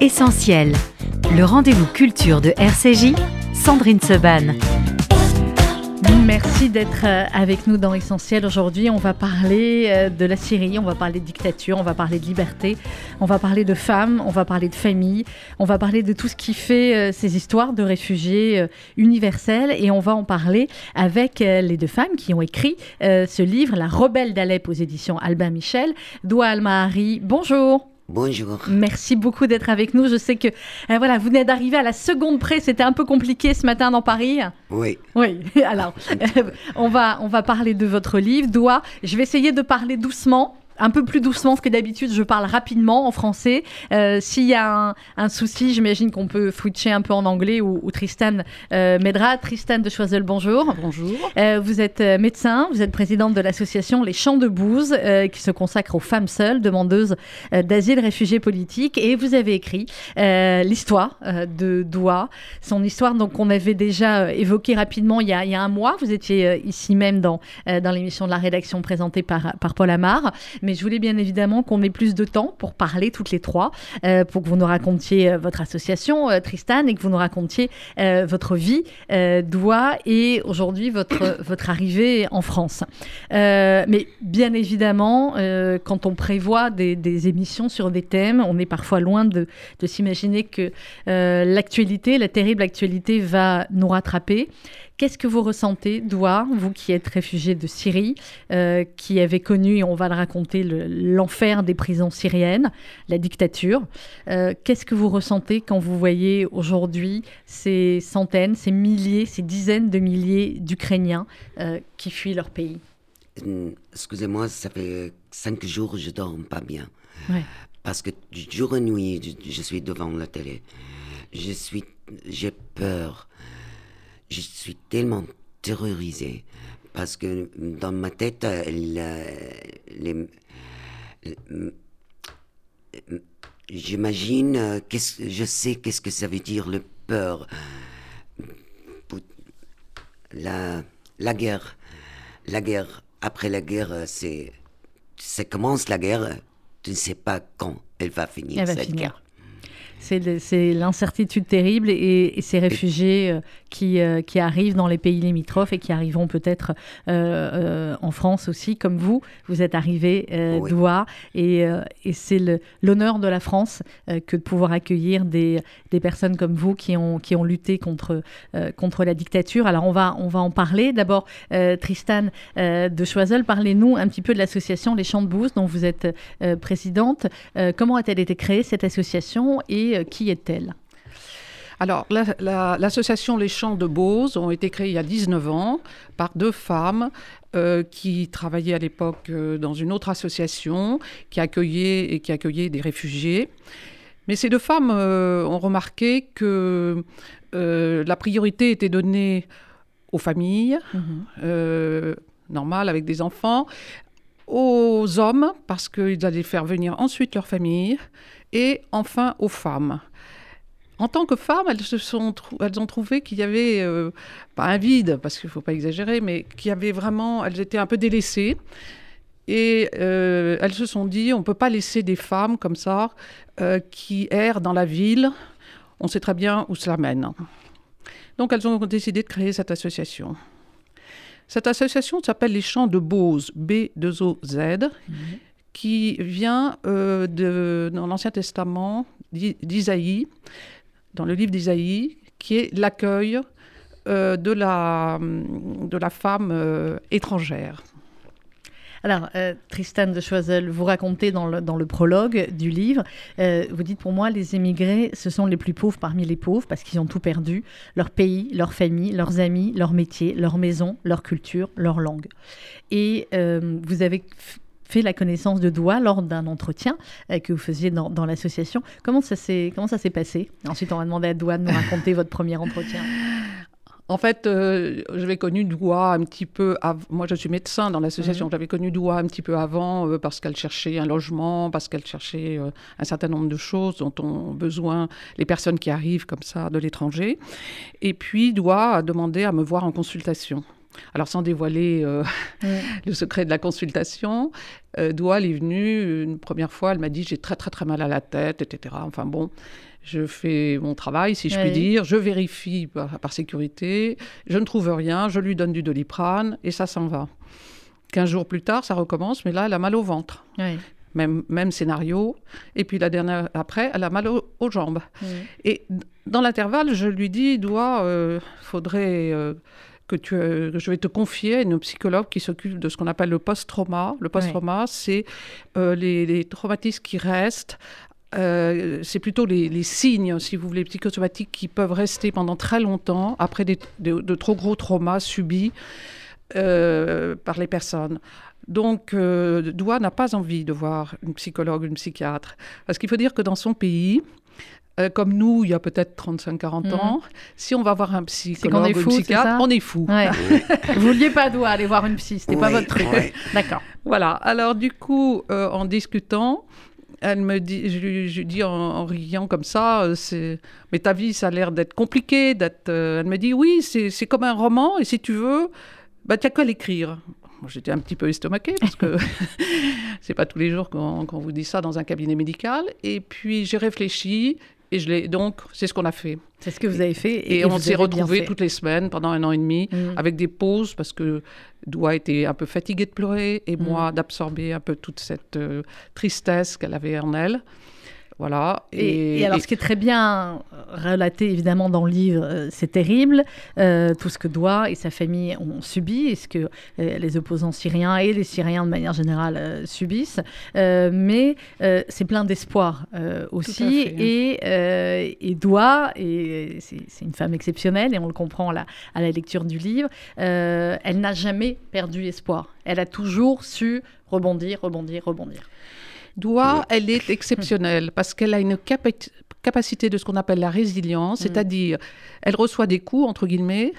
Essentiel, le rendez-vous culture de RCJ, Sandrine Seban. Merci d'être euh, avec nous dans Essentiel. Aujourd'hui, on va parler euh, de la Syrie, on va parler de dictature, on va parler de liberté, on va parler de femmes, on va parler de famille, on va parler de tout ce qui fait euh, ces histoires de réfugiés universels et on va en parler avec les deux femmes qui ont écrit ce livre, La rebelle d'Alep aux éditions Albin Michel. Doua Almahari, bonjour. Bonjour. Merci beaucoup d'être avec nous. Je sais que euh, voilà, vous venez d'arriver à la seconde près. C'était un peu compliqué ce matin dans Paris. Oui. Oui. Alors, euh, on va on va parler de votre livre. Doigt. Je vais essayer de parler doucement un peu plus doucement que d'habitude. Je parle rapidement en français. Euh, s'il y a un, souci, j'imagine qu'on peut switcher un peu en anglais ou, Tristan euh, m'aidera. Tristan de Choiseul, bonjour. Bonjour. Euh, vous êtes médecin, vous êtes présidente de l'association Les Champs de Bouze, qui se consacre aux femmes seules, demandeuses d'asile, réfugiés politiques. Et vous avez écrit l'histoire de Doua, son histoire donc on avait déjà évoqué rapidement il y, a, il y a un mois. Vous étiez ici même dans, dans l'émission de la rédaction présentée par, par Paul Amar mais je voulais bien évidemment qu'on ait plus de temps pour parler toutes les trois, euh, pour que vous nous racontiez euh, votre association, euh, Tristan, et que vous nous racontiez votre vie, Doua, et aujourd'hui votre, votre arrivée en France. mais bien évidemment, quand on prévoit des, des, émissions sur des thèmes, on est parfois loin de, de s'imaginer que l'actualité, la terrible actualité, va nous rattraper. Qu'est-ce que vous ressentez, Doua, vous qui êtes réfugié de Syrie, euh, qui avez connu, et on va le raconter, l'enfer des prisons syriennes, la dictature. Euh, qu'est-ce que vous ressentez quand vous voyez aujourd'hui ces centaines, ces milliers, ces dizaines de milliers d'Ukrainiens euh, qui fuient leur pays? Excusez-moi, ça fait cinq jours que je dors pas bien. Parce que jour et nuit, je, je suis devant la télé. Je suis, j'ai peur je suis tellement terrorisé parce que dans ma tête, j'imagine, je sais qu'est-ce que ça veut dire le peur. La, la guerre, la guerre, après la guerre, c'est, ça commence la guerre, tu ne sais pas quand elle va finir cette guerre. C'est l'incertitude terrible et, ces réfugiés euh, qui, euh, qui, arrivent dans les pays limitrophes et qui arriveront peut-être euh, en France aussi, comme vous. Vous êtes arrivé d'Oua et, et c'est l'honneur de la France que de pouvoir accueillir des, des, personnes comme vous qui ont, qui ont lutté contre, contre la dictature. Alors on va, on va en parler. D'abord, Tristan de Choiseul, parlez-nous un petit peu de l'association Les Champs de Bouze dont vous êtes présidente. comment a-t-elle été créée cette association et euh, qui est-elle? Alors, l'association Les Champs de Beauce ont été créés il y a 19 ans par deux femmes euh, qui travaillaient à l'époque euh, dans une autre association qui accueillait, et qui accueillait des réfugiés. Mais ces deux femmes ont remarqué que la priorité était donnée aux familles, mhm. normales, avec des enfants, aux hommes, parce qu'ils allaient faire venir ensuite leur famille, et enfin aux femmes. En tant que femmes, elles, se sont elles ont trouvé qu'il y avait, euh, pas un vide, parce qu'il ne faut pas exagérer, mais qu'il y avait vraiment, elles étaient un peu délaissées. Et euh, elles se sont dit, on ne peut pas laisser des femmes comme ça, euh, qui errent dans la ville. On sait très bien où cela mène. Donc elles ont décidé de créer cette association. Cette association s'appelle les Champs de Bose, B2OZ. Mmh qui vient euh, de, dans l'Ancien Testament d'Isaïe, dans le livre d'Isaïe, qui est l'accueil euh, de, la, de la femme euh, étrangère. Alors, Tristan de Choiseul, vous racontez dans le, dans le prologue du livre, vous dites pour moi, les émigrés, ce sont les plus pauvres parmi les pauvres parce qu'ils ont tout perdu, leur pays, leur famille, leurs amis, leur métier, leur maison, leur culture, leur langue. Et vous avez fait la connaissance de Doua lors d'un entretien euh, que vous faisiez dans, dans l'association. Comment ça s'est comment ça s'est passé? Ensuite, on va demander à Doua de nous raconter votre premier entretien. En fait, euh, j'avais connu Doua un petit peu avant. Moi, je suis médecin dans l'association. Mhm. J'avais connu Doua un petit peu avant euh, parce qu'elle cherchait un logement, parce qu'elle cherchait un certain nombre de choses dont ont besoin les personnes qui arrivent comme ça de l'étranger. Et puis, Doua a demandé à me voir en consultation Alors, sans dévoiler euh, le secret de la consultation, euh, Doual est venue une première fois, elle m'a dit j'ai très très très mal à la tête, etc. Enfin bon, je fais mon travail, si je puis dire, je vérifie par, sécurité, je ne trouve rien, je lui donne du doliprane et ça s'en va. Quinze jours plus tard, ça recommence, mais là, elle a mal au ventre. Même, même scénario. Et puis la dernière après, elle a mal aux jambes. Et dans l'intervalle, je lui dis, doit, euh, faudrait euh, que, tu, euh, je vais te confier à une psychologue qui s'occupe de ce qu'on appelle le post-trauma. Le post-trauma, c'est euh, les, traumatismes qui restent. Euh, c'est plutôt les, signes, si vous voulez, psychosomatiques qui peuvent rester pendant très longtemps après de, trop gros traumas subis par les personnes. Donc, Doua n'a pas envie de voir une psychologue, une psychiatre. Parce qu'il faut dire que dans son pays, euh, comme nous, il y a peut-être 35-40 mhm. ans, si on va voir un psychologue ou un psychiatre, on est fou. Vous vouliez pas doigt aller voir une psy, c'était pas votre truc. D'accord. Voilà. Alors du coup, euh, en discutant, elle me dit, je lui, dis en, riant comme ça, euh, c'est, mais ta vie, ça a l'air d'être compliqué. D'être, elle me dit, oui, c'est, comme un roman, et si tu veux, bah, tu n'as qu'à l'écrire. J'étais un petit peu estomaquée parce que c'est pas tous les jours qu'on, qu'on vous dit ça dans un cabinet médical. Et puis j'ai réfléchi et je l'ai donc, c'est ce qu'on a fait. C'est ce que vous avez fait. Et, on s'est retrouvés toutes les semaines pendant un an et demi, mm. avec des pauses, parce que Doua était un peu fatiguée de pleurer, et moi d'absorber un peu toute cette euh, tristesse qu'elle avait en elle. Voilà. Et, alors, ce qui est très bien relaté, évidemment, dans le livre, euh, c'est terrible, euh, tout ce que Doua et sa famille ont subi, et ce que euh, les opposants syriens et les Syriens, de manière générale, subissent. mais c'est plein d'espoir aussi. Et, et Doua, et c'est une femme exceptionnelle, et on le comprend à la, à la lecture du livre, elle n'a jamais perdu espoir. Elle a toujours su rebondir, rebondir, rebondir. Doua, elle est exceptionnelle parce qu'elle a une capacité de ce qu'on appelle la résilience, mm. c'est-à-dire elle reçoit des coups, entre guillemets,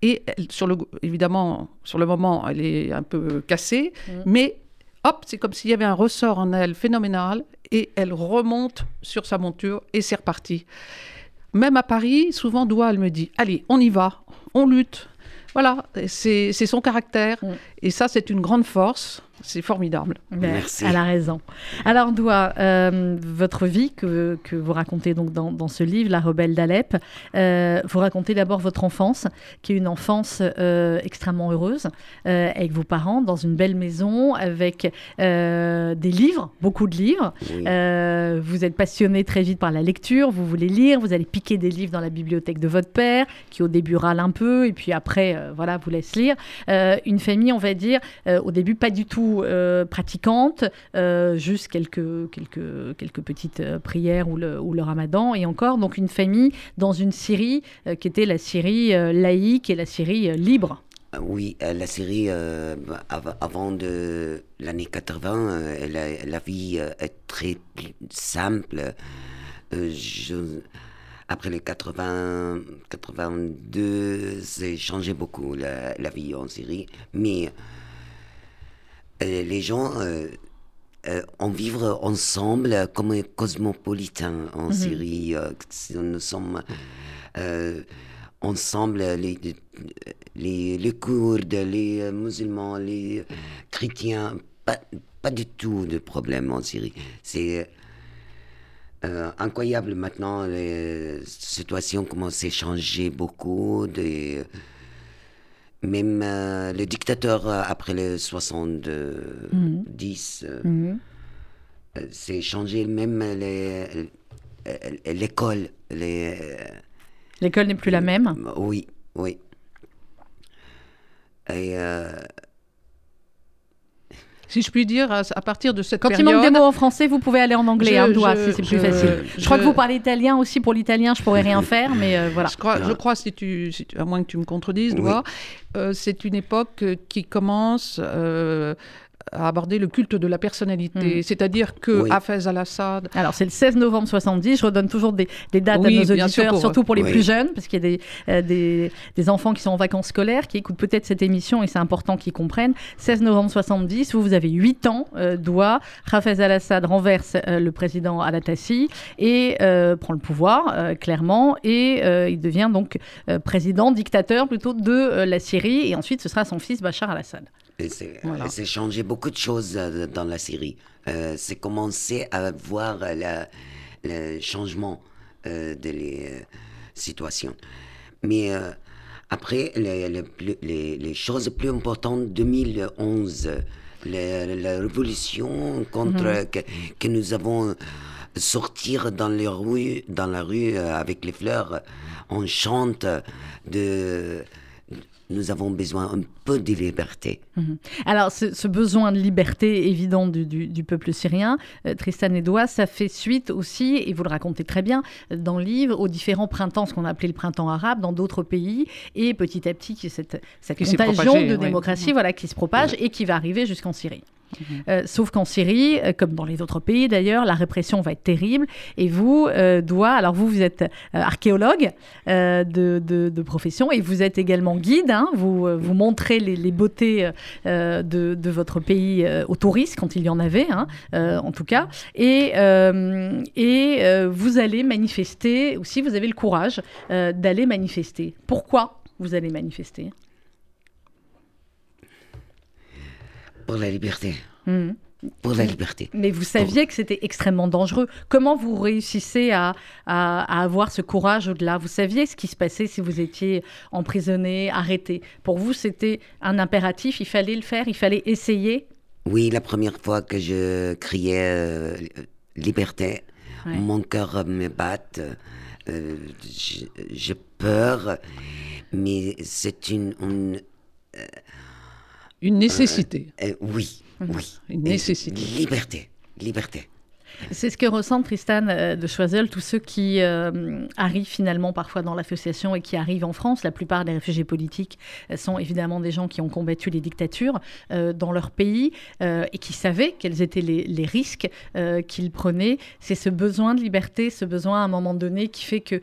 et sur le, évidemment, sur le moment, elle est un peu cassée, mm. mais hop, c'est comme s'il y avait un ressort en elle phénoménal, et elle remonte sur sa monture, et c'est reparti. Même à Paris, souvent, Doua, elle me dit, allez, on y va, on lutte. Voilà, c'est son caractère, mm. et ça, c'est une grande force. C'est formidable. Merci. Elle a raison. Alors, Doua, euh, votre vie que, que, vous racontez donc dans, dans, ce livre, La rebelle d'Alep, euh, vous racontez d'abord votre enfance, qui est une enfance euh, extrêmement heureuse, avec vos parents, dans une belle maison, avec des livres, beaucoup de livres. vous êtes passionné très vite par la lecture, vous voulez lire, vous allez piquer des livres dans la bibliothèque de votre père, qui au début râle un peu, et puis après, voilà, vous laisse lire. une famille, on va dire, au début pas du tout euh, pratiquante, euh, juste quelques, quelques, quelques petites euh, prières ou le, ou le ramadan, et encore, donc une famille dans une Syrie qui était la Syrie laïque et la Syrie libre. Oui, la Syrie, avant de l'année 80, la, la, vie est très simple. après les 80, 82, c'est changé beaucoup la, la, vie en Syrie. Mais les gens euh, euh, on vivre ensemble comme cosmopolitains en mhm. Syrie. nous sommes ensemble, les, les, les, Kurdes, les musulmans, les chrétiens, pas, pas du tout de problème en Syrie. C'est incroyable maintenant, les situations commencent à changer beaucoup. De, même euh, le dictateur, euh, après le 70, mmh. c'est changé même l'école. L'école n'est plus la même Oui, oui. Et si je puis dire, à, partir de cette Quand période... Quand il manque des mots en français, vous pouvez aller en anglais, un doigt, si c'est plus facile. Je, crois que vous parlez italien aussi. Pour l'italien, je pourrais rien faire, mais euh, voilà. Je crois, je crois si, tu, à moins que tu me contredises, doigt, euh, c'est une époque qui commence... Euh, abordé le culte de la personnalité, hmm. c'est-à-dire que Hafez al-Assad. Alors c'est le 16 novembre 70. Je redonne toujours des, dates à nos auditeurs, surtout pour les plus jeunes, parce qu'il y a des, des, enfants qui sont en vacances scolaires, qui écoutent peut-être cette émission et c'est important qu'ils comprennent. 16 novembre 70, vous, vous avez 8 ans, euh, doigt, Hafez al-Assad renverse le président al-Attassi et prend le pouvoir, clairement, et il devient donc président, dictateur plutôt de la Syrie, et ensuite ce sera son fils Bachar al-Assad. C'est changé beaucoup de choses euh, dans la série. Euh, c'est commencé à voir le changement euh, de les situations. Mais après, les, les, les, choses plus importantes, 2011, la, révolution contre mhm. que, que, nous avons sortir dans les rues, dans la rue avec les fleurs, on chante de nous avons besoin un peu de liberté. Mhm. Alors, ce, besoin de liberté évident du, peuple syrien, euh, Tristan Edouard, ça fait suite aussi, et vous le racontez très bien dans le livre, aux différents printemps, ce qu'on a appelé le printemps arabe dans d'autres pays, et petit à petit, cette, cette contagion de démocratie voilà, qui se propage et qui va arriver jusqu'en Syrie. Euh, sauf qu'en Syrie, euh, comme dans les autres pays d'ailleurs, la répression va être terrible. Et vous, euh, doit, alors vous, vous êtes archéologue de, profession et vous êtes également guide. Hein. vous, vous montrez les, beautés de, votre pays aux touristes quand il y en avait, hein, en tout cas. Et, et vous allez manifester aussi, vous avez le courage d'aller manifester. Pourquoi vous allez manifester? Pour la liberté. Hmm. Pour la liberté. Mais vous saviez que c'était extrêmement dangereux. Comment vous réussissez à, à, avoir ce courage au-delà? Vous saviez ce qui se passait si vous étiez emprisonné, arrêté? Pour vous, c'était un impératif, il fallait le faire, il fallait essayer? Oui, la première fois que je criais euh, liberté, mon cœur me bat, euh, j'ai peur, mais c'est une... une euh, une nécessité. Euh, euh, oui, mhm. oui. Une nécessité. liberté, liberté. C'est ce que ressentent Tristan euh, de Choiseul, tous ceux qui arrivent finalement parfois dans l'association et qui arrivent en France. La plupart des réfugiés politiques sont évidemment des gens qui ont combattu les dictatures dans leur pays et qui savaient quels étaient les, risques qu'ils prenaient. C'est ce besoin de liberté, ce besoin à un moment donné qui fait que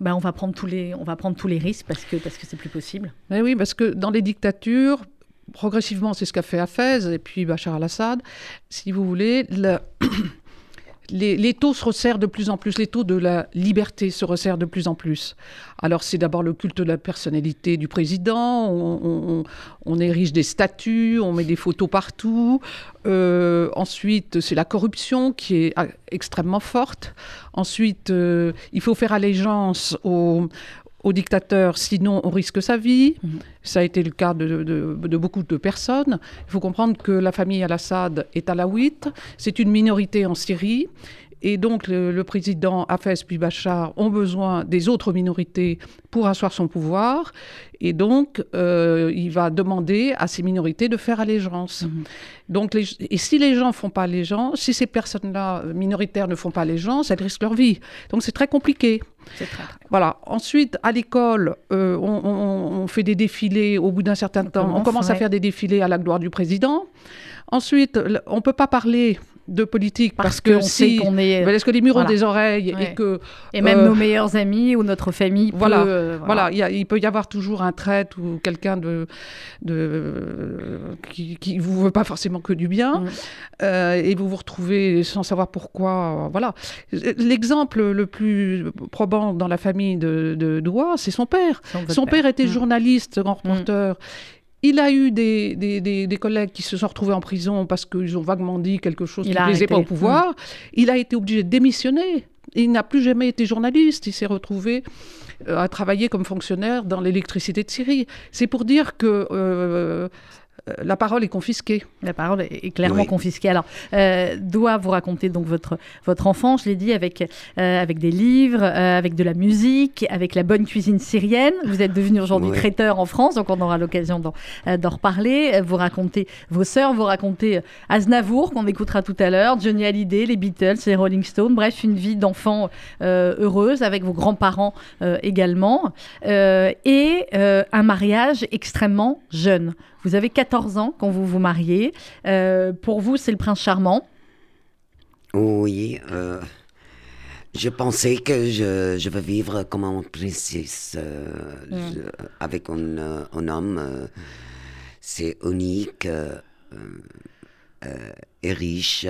ben, on va prendre tous les on va prendre tous les risques parce que parce que c'est plus possible. Mais oui, parce que dans les dictatures, progressivement, c'est ce qu'a fait Hafez et puis Bachar al-Assad. Si vous voulez, les, taux se resserrent de plus en plus, les taux de la liberté se resserrent de plus en plus. Alors c'est d'abord le culte de la personnalité du président, on, érige des statues, on met des photos partout. Euh, ensuite, c'est la corruption qui est ah, extrêmement forte. Ensuite, euh, il faut faire allégeance aux, au dictateur, sinon on risque sa vie. Mhm. Ça a été le cas de, beaucoup de personnes. Il faut comprendre que la famille al-Assad est alaouite, c'est une minorité en Syrie. Et donc le, président Hafez puis Bachar ont besoin des autres minorités pour asseoir son pouvoir. Et donc euh, il va demander à ces minorités de faire allégeance. Mhm. Donc, et si les gens ne font pas allégeance, si ces personnes-là euh, minoritaires ne font pas allégeance, elles risquent leur vie. Donc c'est très compliqué. Voilà. Ensuite, à l'école, euh, on, fait des défilés au bout d'un certain temps. on commence à faire des défilés à la gloire du président. Ensuite, on ne peut pas parler de politique parce, que si qu'on est est-ce que les murs ont des oreilles et que et même nos euh, meilleurs amis ou notre famille voilà euh, voilà, il, peut y avoir toujours un traître ou quelqu'un de, de qui, qui vous veut pas forcément que du bien mm. euh, et vous vous retrouvez sans savoir pourquoi voilà l'exemple le plus probant dans la famille de, de Doua c'est son père son, père. était mm. journaliste grand mm. Il a eu des, des, collègues qui se sont retrouvés en prison parce qu'ils ont vaguement dit quelque chose qui ne plaisait pas au pouvoir. Mm. Il a été obligé de démissionner. Il n'a plus jamais été journaliste. Il s'est retrouvé euh, à travailler comme fonctionnaire dans l'électricité de Syrie. C'est pour dire que euh, la parole est confisquée. La parole est clairement confisquée. Alors, euh, doit vous raconter donc votre, votre enfance, je l'ai dit, avec, euh, avec des livres, euh, avec de la musique, avec la bonne cuisine syrienne. Vous êtes devenu aujourd'hui traiteur en France, donc on aura l'occasion d'en reparler. Vous racontez vos sœurs, vous racontez Aznavour, qu'on écoutera tout à l'heure, Johnny Hallyday, les Beatles, les Rolling Stones, bref, une vie d'enfant heureuse avec vos grands-parents également, et un mariage extrêmement jeune. Vous avez 14 ans quand vous vous mariez. pour vous, c'est le prince charmant. Oui. Je pensais que je, je veux vivre comme une princesse mm. avec un, un homme. c'est unique et riche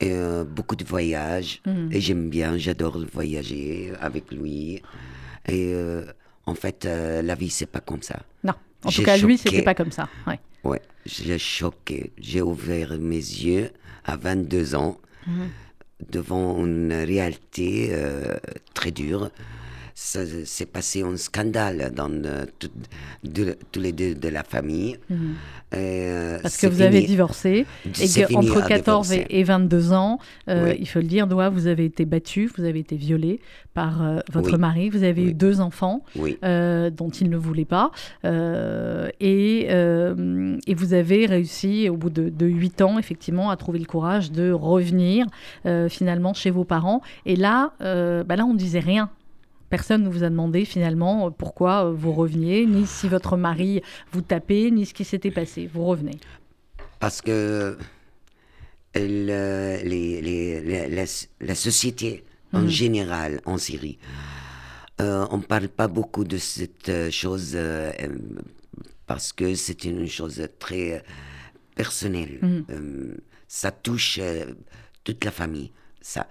et, euh, beaucoup de voyages. Mm. Et j'aime bien, j'adore voyager avec lui. Et euh, en fait, euh, la vie, c'est pas comme ça. Non. En tout cas, lui, c'était pas comme ça. Ouais. Ouais, j'ai choqué. J'ai ouvert mes yeux à 22 ans mm. devant une réalité très dure c'est passé un scandale dans euh, tous les deux de la famille. Mhm. Euh, Parce que vous avez divorcé et qu'entre 14 et, 22 ans, euh, il faut le dire, Doua, vous avez été battu, vous avez été violé par votre mari, vous avez eu deux enfants dont il ne voulait pas et, et, vous avez réussi au bout de, de 8 ans effectivement à trouver le courage de revenir finalement chez vos parents. Et là, bah là on ne disait rien Personne ne vous a demandé finalement euh, pourquoi euh, vous reveniez, ni si votre mari vous tapait, ni ce qui s'était passé. Vous revenez. Parce que les, les, la, société en mhm. général en Syrie, euh, on ne parle pas beaucoup de cette chose parce que c'est une chose très personnelle. Mhm. ça touche toute la famille. Ça.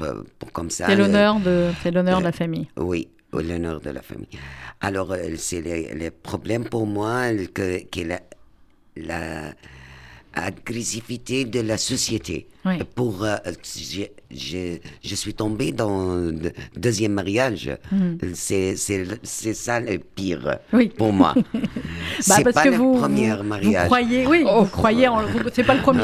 Euh, comme ça. C'est l'honneur de, c'est l'honneur de la famille. Oui, l'honneur de la famille. Alors, euh, c'est les, problèmes pour moi que, que la, la agressivité de la société. Pour, euh, je, je, suis tombée dans le deuxième mariage. Mm. C'est ça le pire pour moi. bah c'est pas le premier mariage. Vous croyez, oui, oh. vous croyez, en, c'est pas le premier.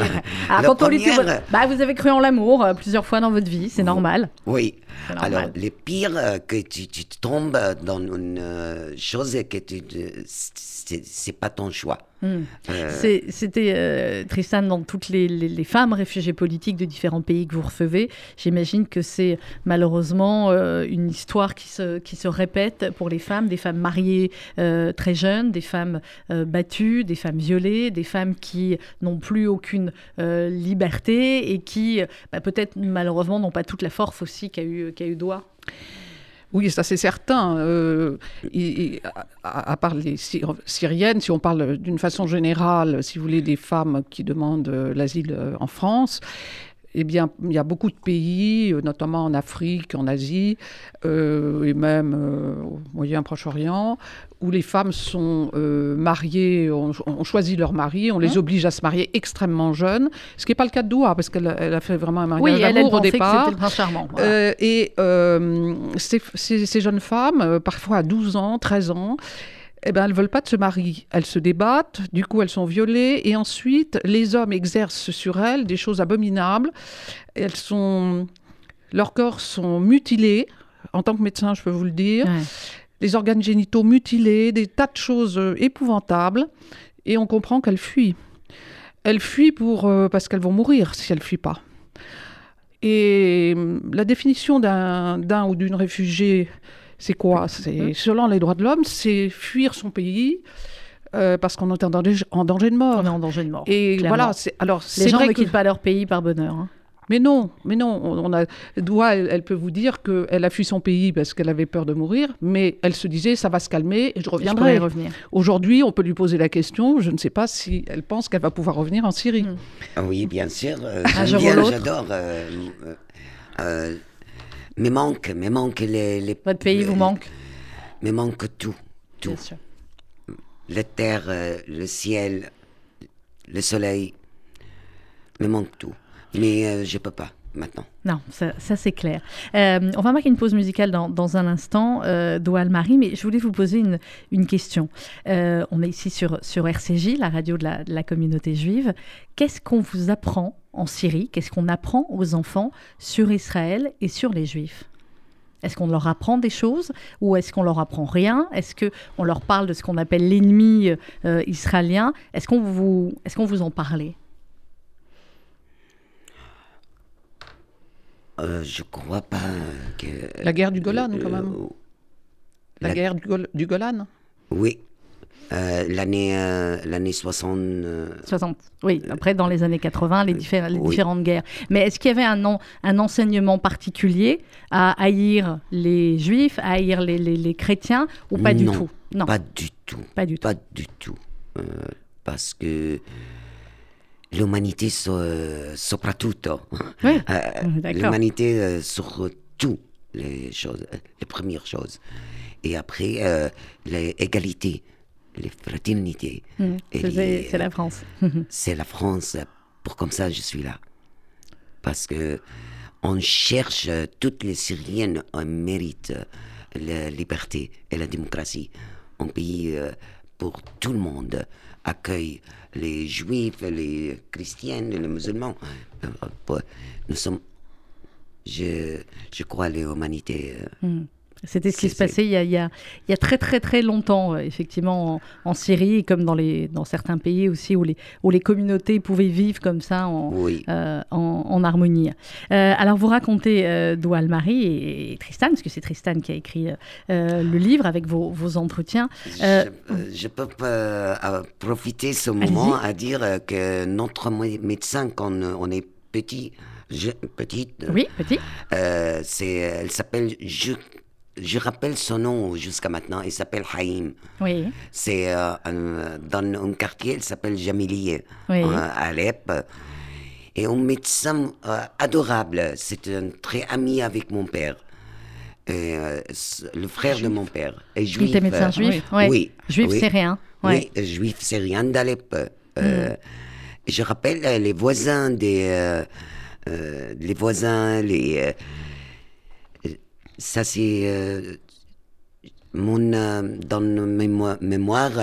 Alors, quand on bah, vous avez cru en l'amour euh, plusieurs fois dans votre vie, c'est normal. Oui. Alors, le pire, euh, que tu, tu, tombes dans une chose que tu, c'est pas ton choix. Hmm. C'était Tristan dans toutes les, les, les femmes réfugiées politiques politiques de différents pays que vous recevez. J'imagine que c'est malheureusement euh, une histoire qui se, qui se répète pour les femmes, des femmes mariées euh, très jeunes, des femmes euh, battues, des femmes violées, des femmes qui n'ont plus aucune liberté et qui bah, peut-être malheureusement n'ont pas toute la force aussi qu'a eu, qu'a eu. Oui, ça c'est certain. à, part les Syriennes, si on parle d'une façon générale, si vous voulez, des femmes qui demandent l'asile en France, eh bien, il y a beaucoup de pays, euh, notamment en Afrique, en Asie, euh, et même euh, au Moyen-Proche-Orient, où les femmes sont mariées, ont, choisi leur mari, on les hein oblige à se marier extrêmement jeunes, ce qui n'est pas le cas de Doua, parce qu'elle a fait vraiment un mariage d'amour au départ. Que le charmant. et ces, ces, jeunes femmes, parfois à 12 ans, 13 ans, eh ben, elles ne veulent pas de ce mari. Elles se débattent, du coup elles sont violées, et ensuite les hommes exercent sur elles des choses abominables. Elles sont... Leurs corps sont mutilés, en tant que médecin je peux vous le dire, les organes génitaux mutilés, des tas de choses euh, épouvantables, et on comprend qu'elles fuient. Elles fuient pour, euh, parce qu'elles vont mourir si elles ne fuient pas. Et hum, la définition d'un ou d'une réfugiée c'est quoi C'est selon les droits de l'homme, c'est fuir son pays. Euh, parce qu'on est en danger, en danger, de mort. On est en danger de mort. Et voilà, alors les gens ne quittent pas leur pays par bonheur. Hein. Mais non, mais non. On a Doua, elle, peut vous dire qu'elle a fui son pays parce qu'elle avait peur de mourir, mais elle se disait ça va se calmer et je reviendrai. Aujourd'hui, on peut lui poser la question. Je ne sais pas si elle pense qu'elle va pouvoir revenir en Syrie. Hmm. Ah oui, bien sûr. Euh, J'adore. Euh, me manque, me manque les, les Votre pays vous manque Me manque tout, tout. Bien sûr. La terre, euh, le ciel, le soleil, me manque tout. Mais je euh, je peux pas maintenant. Non, ça, c'est clair. Euh, on va marquer une pause musicale dans, dans un instant, euh, Doual Marie, mais je voulais vous poser une, une question. on est ici sur, sur RCJ, la radio de la, de la communauté juive. Qu'est-ce qu'on vous apprend en Syrie Qu'est-ce qu'on apprend aux enfants sur Israël et sur les Juifs? Est-ce qu'on leur apprend des choses ou est-ce qu'on leur apprend rien? Est-ce qu'on leur parle de ce qu'on appelle l'ennemi euh, israélien? Est-ce qu'on vous, est qu'on vous en parlait? Euh, Je crois pas que... La guerre du Golan, quand même. Euh, la, guerre du, du, Golan? Oui. L'année l'année 60. 60, oui. Après, dans les années 80, les, les différentes guerres. Mais est-ce qu'il y avait un, un enseignement particulier à haïr les juifs, à haïr les, les, chrétiens, ou pas du tout? Non, pas du tout. Pas du tout. Pas du tout. parce que l'humanité soprattutto. Oui, l'humanité sur tout les choses, les premières choses. Et après, euh, l'égalité, les fraternités. Mmh. c'est la France. c'est la France. Pour comme ça, je suis là. Parce que on cherche, toutes les Syriennes on mérite la liberté et la démocratie. Un pays euh, pour tout le monde accueille les juifs, les chrétiennes, les musulmans. Euh, nous sommes je, je crois l'humanité. Euh. C'était ce qui se passait il y, a, il, y a, il y, a, très très très longtemps, euh, effectivement, en, Syrie, comme dans, les, dans certains pays aussi, où les, où les communautés pouvaient vivre comme ça en, euh, en, harmonie. alors vous racontez euh, Doual-Marie et, Tristan, parce que c'est Tristan qui a écrit le livre avec vos, vos entretiens. Je, je, peux profiter ce moment à dire que notre médecin, quand on est petit, petite. Oui, petite. Euh, c'est, elle s'appelle, je, je rappelle son nom jusqu'à maintenant, il s'appelle Haïm. Oui. C'est euh, dans un quartier, il s'appelle Jamilier, oui. Euh, à Alep. Et un médecin adorable, c'est un très ami avec mon père. le frère de mon père est juif. Il était médecin juif Oui. Juif syrien Oui, juif syrien d'Alep. Mm. Je rappelle les voisins des euh, les voisins, les. Euh, ça, c'est. Euh, mon, dans mes mémoires,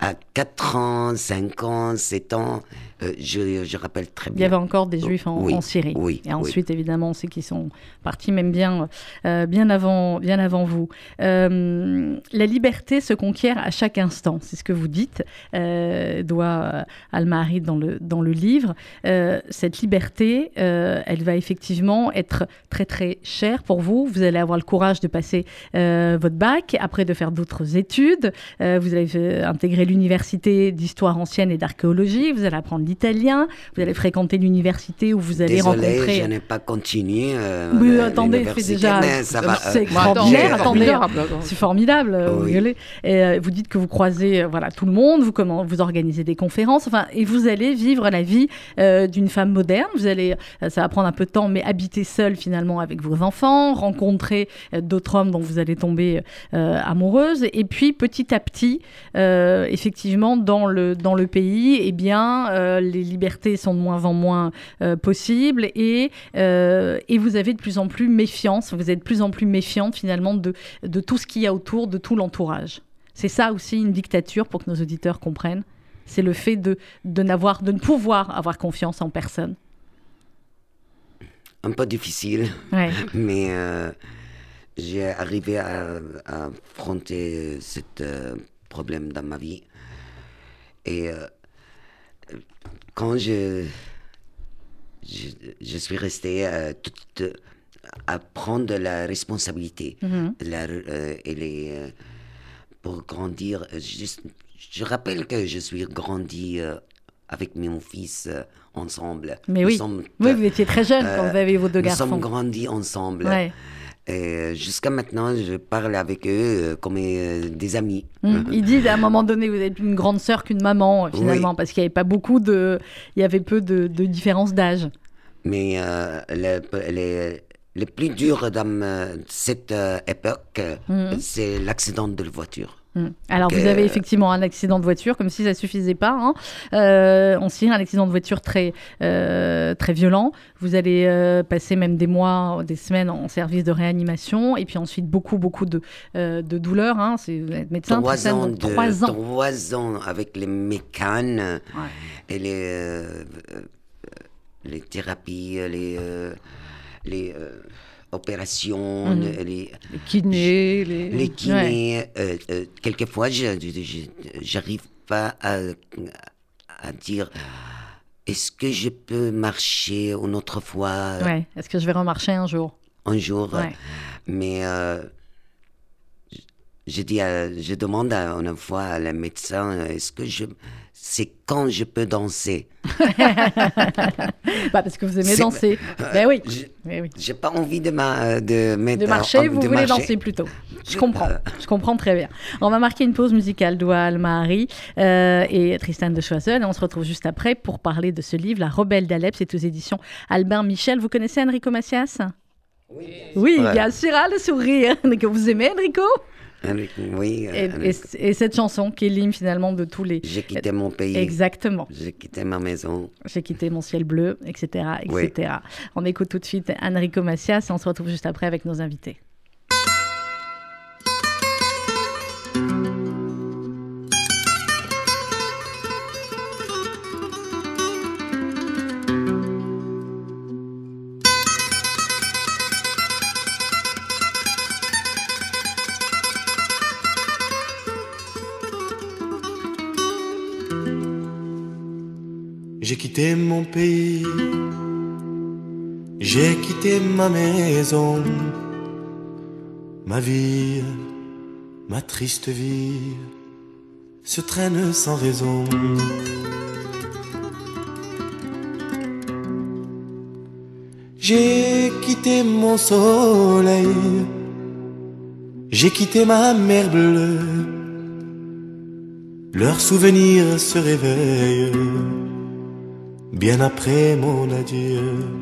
à 4 ans, 5 ans, 7 ans, euh, je, rappelle très bien. Il y avait encore des Juifs en, Syrie. Oui, et ensuite, évidemment, on sait qu'ils sont partis même bien, euh, bien, avant, bien avant vous. Euh, la liberté se conquiert à chaque instant, c'est ce que vous dites, doit Almari dans le, dans le livre. cette liberté, elle va effectivement être très très chère pour vous. Vous allez avoir le courage de passer votre bac, après de faire d'autres études. vous allez intégrer l'université d'histoire ancienne et d'archéologie. Vous allez apprendre vous allez fréquenter l'université où vous allez Désolé, rencontrer. je n'ai pas continué. Euh, oui, attendez, c'est déjà. C'est extraordinaire. Attendez, c'est formidable. Euh, et euh, vous dites que vous croisez voilà, tout le monde, vous, comment, vous organisez des conférences, enfin, et vous allez vivre la vie d'une femme moderne. Vous allez, ça va prendre un peu de temps, mais habiter seule finalement avec vos enfants, rencontrer d'autres hommes dont vous allez tomber amoureuse. Et puis petit à petit, effectivement, dans le, dans le pays, eh bien, les libertés sont de moins en moins euh, possibles et, euh, et vous avez de plus en plus méfiance, vous êtes de plus en plus méfiante finalement de, de tout ce qu'il y a autour, de tout l'entourage. C'est ça aussi une dictature pour que nos auditeurs comprennent. C'est le fait de, de, n'avoir, de ne pouvoir avoir confiance en personne. Un peu difficile, mais euh, j'ai arrivé à, affronter ce problème dans ma vie. Et quand je, je, suis resté euh, à prendre la responsabilité mhm. euh, et les, euh, pour grandir, je, rappelle que je suis grandi avec mon fils ensemble. Mais oui, oui, vous étiez très jeune quand vous avez vos deux garçons. Nous sommes grandis ensemble. Et jusqu'à maintenant, je parle avec eux euh, comme euh, des amis. Mmh. Ils disent à un moment donné, vous êtes une grande sœur qu'une maman, finalement, parce qu'il n'y avait pas beaucoup de. Il y avait peu de, de différence d'âge. Mais euh, les, les, plus dur dans cette époque, mmh. c'est l'accident de la voiture. Hmm. Alors, vous avez effectivement un accident de voiture, comme si ça suffisait pas. Hein. Euh, on signe un accident de voiture très, euh, très violent. Vous allez euh, passer même des mois, des semaines en service de réanimation, et puis ensuite beaucoup, beaucoup de, de douleurs. Hein. C'est médecin. Trois ans, de, trois ans. Trois ans avec les mécanes et les, les thérapies, les, les opérations, mhm. les, kinés. Les, les kinés. Euh, euh, quelquefois, je n'arrive pas à, à dire est-ce que je peux marcher une autre fois? Ouais. Est-ce que je vais remarcher un jour? Un jour. Mais euh, je, dis je demande à, une fois à la médecin, est-ce que je, c'est quand je peux danser? Bah Parce que vous aimez danser. ben oui. J'ai pas envie de, ma, de, de marcher, vous voulez danser plutôt. Je comprends, je comprends très bien. On va marquer une pause musicale d'Oual Mahari euh, et Tristan de Choiseul. Et on se retrouve juste après pour parler de ce livre, La Rebelle d'Alep. C'est aux éditions Albin Michel. Vous connaissez Enrico Macias? Oui. Oui, bien sûr, ah, le sourire. Que vous aimez, Enrico? Oui. Et, cette chanson qui est l'hymne finalement de tous les. J'ai quitté mon pays. Exactement. J'ai quitté ma maison. J'ai quitté mon ciel bleu, etc. etc. On écoute tout de suite Enrico Macias et on se retrouve juste après avec nos invités. Ma maison, ma vie, ma triste vie se traîne sans raison. J'ai quitté mon soleil, j'ai quitté ma mer bleue, leurs souvenirs se réveillent bien après mon adieu.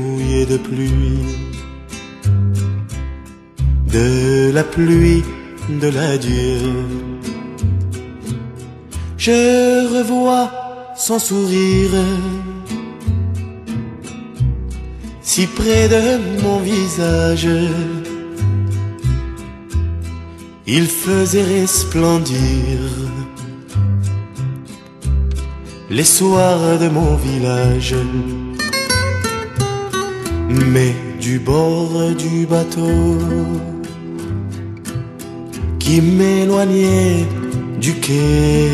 de pluie, de la pluie de l'adieu. Je revois son sourire si près de mon visage. Il faisait resplendir les soirs de mon village mais du bord du bateau qui m'éloignait du quai.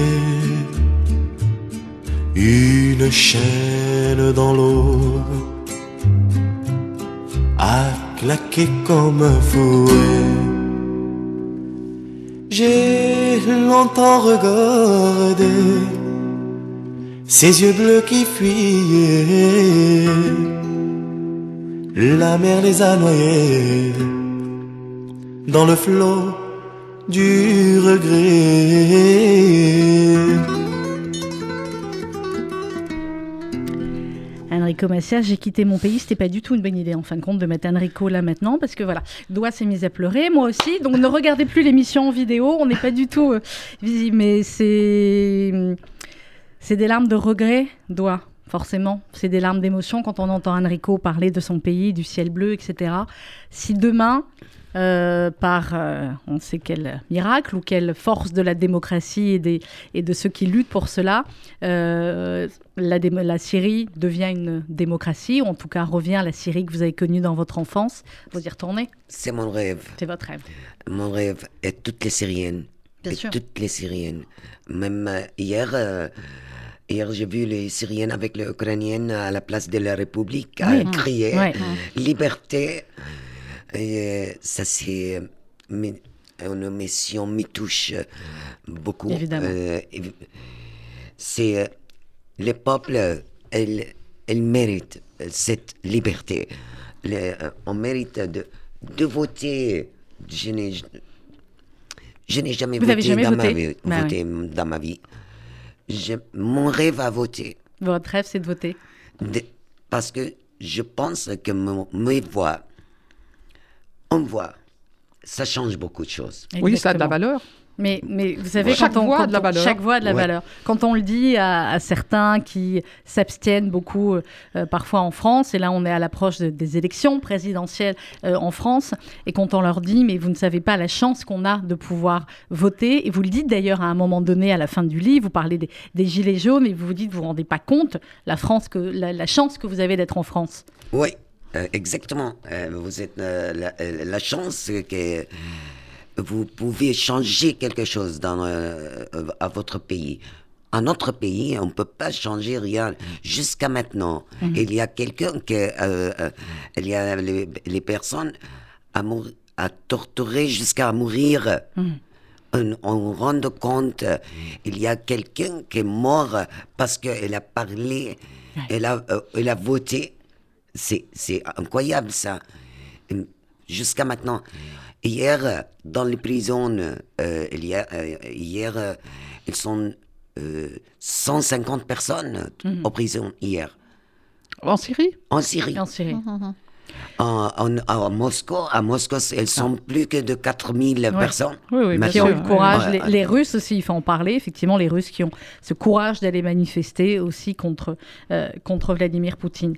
Une chaîne dans l'eau a claqué comme un fouet. J'ai longtemps regardé ses yeux bleus qui fuyaient la mer les a noyés dans le flot du regret. Enrico Macias, j'ai quitté mon pays, c'était pas du tout une bonne idée en fin de compte de mettre Enrico là maintenant parce que voilà, Doigt s'est mise à pleurer, moi aussi, donc ne regardez plus l'émission en vidéo, on n'est pas du tout euh, visible, mais c'est c'est des larmes de regret, Doigt forcément. C'est des larmes d'émotion quand on entend Enrico parler de son pays, du ciel bleu, etc. Si demain, euh, par euh, on sait quel miracle ou quelle force de la démocratie et, des, et de ceux qui luttent pour cela, euh, la, la, Syrie devient une démocratie, ou en tout cas revient à la Syrie que vous avez connue dans votre enfance, vous y retournez C'est mon rêve. C'est votre rêve. Mon rêve est toutes les Syriennes. Bien sûr. Toutes les Syriennes. Même hier Hier, j'ai vu les Syriennes avec les Ukrainiennes à la place de la République à crier liberté. Et ça, c'est une mission me touche beaucoup. Évidemment. Euh, c'est les peuples, elles, elles méritent cette liberté. On mérite de, de voter. Je n'ai, je n'ai jamais, voté, jamais dans, voté? Ma vie, bah voté dans ma vie mon rêve à voter. Votre rêve, c'est de voter Parce que je pense que mes voix, on voit, ça change beaucoup de choses. Oui, ça a de la valeur. Mais, mais vous savez, chaque quand on, voix quand de la on- valeur. chaque voix a de la Ouais. valeur. Quand on le dit à, à certains qui s'abstiennent beaucoup, euh, parfois en France, et là on est à l'approche de- des élections présidentielles euh, en France, et quand on leur dit, mais vous ne savez pas la chance qu'on a de pouvoir voter, et vous le dites d'ailleurs à un moment donné à la fin du livre, vous parlez des, des gilets jaunes, et vous vous dites, vous vous rendez pas compte la France que la, la chance que vous avez d'être en France. Oui, euh, exactement. Euh, vous êtes euh, la, euh, la chance que vous pouvez changer quelque chose dans, euh, à votre pays. À notre pays, on ne peut pas changer rien jusqu'à maintenant. Il y a quelqu'un qui, euh, euh, il y a les, les personnes à, à torturer jusqu'à mourir. On, on rend compte, il y a quelqu'un qui est mort parce qu'elle a parlé, elle a, euh, elle a voté. C'est, c'est incroyable ça. Jusqu'à maintenant. Hier, euh, dans les prisons, euh, il y a, euh, hier, euh, ils sont euh, 150 personnes en prison hier. En Syrie? En Syrie. En Syrie. En, Moscou, à Moscou, elles sont plus que de 4000 personnes. Oui, oui, qui ont eu le courage. Ouais, les, ouais. les Russes aussi, il faut en parler. Effectivement, les Russes qui ont ce courage d'aller manifester aussi contre, euh, contre Vladimir Poutine.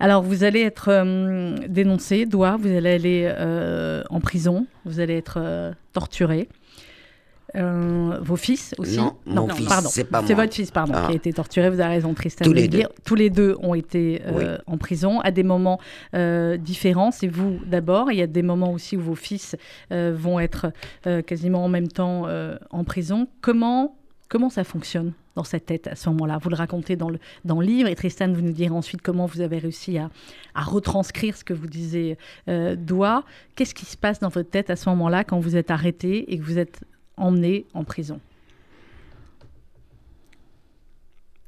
Alors, vous allez être euh, dénoncé, doigt, vous allez aller euh, en prison, vous allez être euh, torturé. Euh, vos fils aussi Non, mon fils, pardon. c'est pas votre fils, pardon, Ah. qui a été torturé. Vous avez raison, Tristan. Tous les deux. Tous les deux ont été euh, Oui. en prison à des moments euh, différents. C'est vous d'abord. Il y a des moments aussi où vos fils vont être quasiment en même temps en prison. Comment, comment ça fonctionne dans sa tête à ce moment-là? Vous le racontez dans le, dans le livre et Tristan, vous nous direz ensuite comment vous avez réussi à, à retranscrire ce que vous disiez euh, Doigt. Qu'est-ce qui se passe dans votre tête à ce moment-là quand vous êtes arrêté et que vous êtes emmené en prison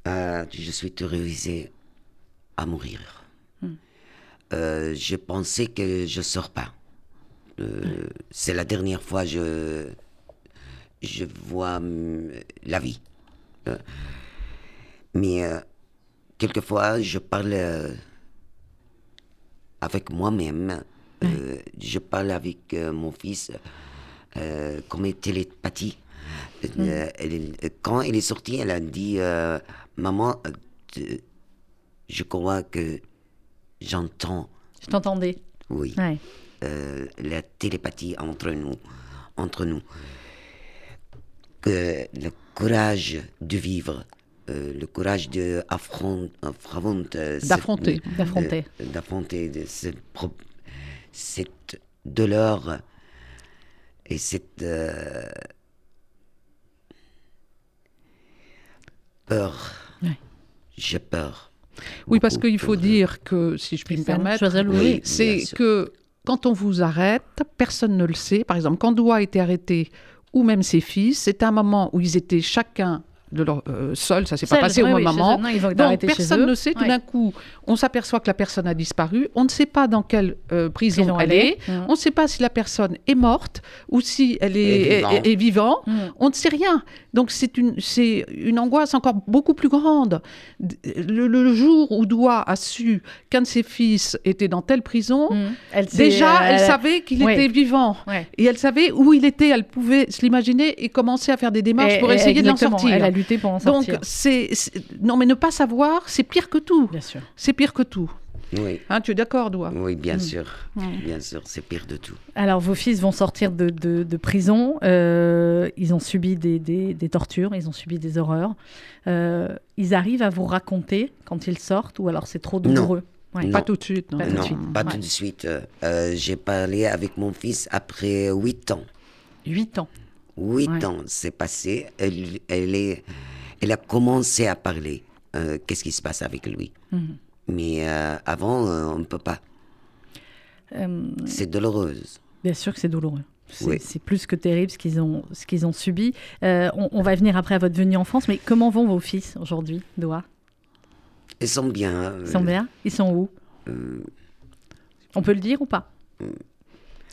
Euh, je suis terrorisé à mourir. Euh, je pensais que je sors pas. Euh, C'est la dernière fois je je vois hum, la vie. Euh, mais quelquefois je parle avec moi-même. Je parle avec mon fils euh, comme télépathie. Euh, elle- quand elle est sortie, elle a dit euh, Maman, euh, je crois que j'entends, Je t'entendais. oui, Ouais. euh, la télépathie entre nous. Entre nous. Que le courage de vivre, euh, le courage de affront- euh, D'affronter. D'affronter. euh, d'affronter ce cette douleur et cette euh, peur. Ouais. J'ai peur. Oui, parce qu'il faut peur. dire que, si je puis me permettre, oui. C'est que quand on vous arrête, personne ne le sait. Par exemple, quand Doua a été arrêté, ou même ses fils, c'est un moment où ils étaient chacun de leur, euh, seuls, ça s'est pas passé oui, au même moment. eux. Non, Donc personne ne sait. Tout Ouais. d'un coup, on s'aperçoit que la personne a disparu. On ne sait pas dans quelle euh, prison, Prison elle est. est. On ne sait pas si la personne est morte ou si elle est, est- est vivant. Mm. On ne sait rien. Donc c'est une, c'est une angoisse encore beaucoup plus grande. Le, le jour où Doua a su qu'un de ses fils était dans telle prison, Mm. Elle s'est, déjà euh, elle savait qu'il était vivant. Et elle savait où il était. Elle pouvait se l'imaginer et commencer à faire des démarches Et- pour et- essayer de l'en sortir. Elle a lutté pour en Donc sortir. c'est c'est- non mais ne pas savoir, c'est pire que tout. C'est pire que tout. Oui, Hein, tu es d'accord, Doua oui, bien sûr. Mm. Bien sûr, c'est pire de tout. Alors, vos fils vont sortir de, de- de prison. euh, ils ont subi des, des- des tortures, ils ont subi des horreurs. Euh, ils arrivent à vous raconter quand ils sortent, ou alors c'est trop douloureux Ouais. Non. Pas tout de suite. Non. Pas tout de non, suite. pas Ouais. tout de suite. Euh, J'ai parlé avec mon fils après huit ans. Huit ans. Huit Ouais. ans c'est passé. Elle, elle, est, elle a commencé à parler. euh, Qu'est-ce qui se passe avec lui? Mhm. Mais euh, avant, euh, on ne peut pas. Euh, C'est douloureuse. bien sûr que c'est douloureux. C'est Oui. plus que terrible ce qu'ils ont, ce qu'ils ont subi. Euh, on, on va venir après à votre venue en France, mais comment vont vos fils aujourd'hui, Doha? Ils sont bien. Ils sont bien? Ils sont où? Euh, On peut le dire ou pas?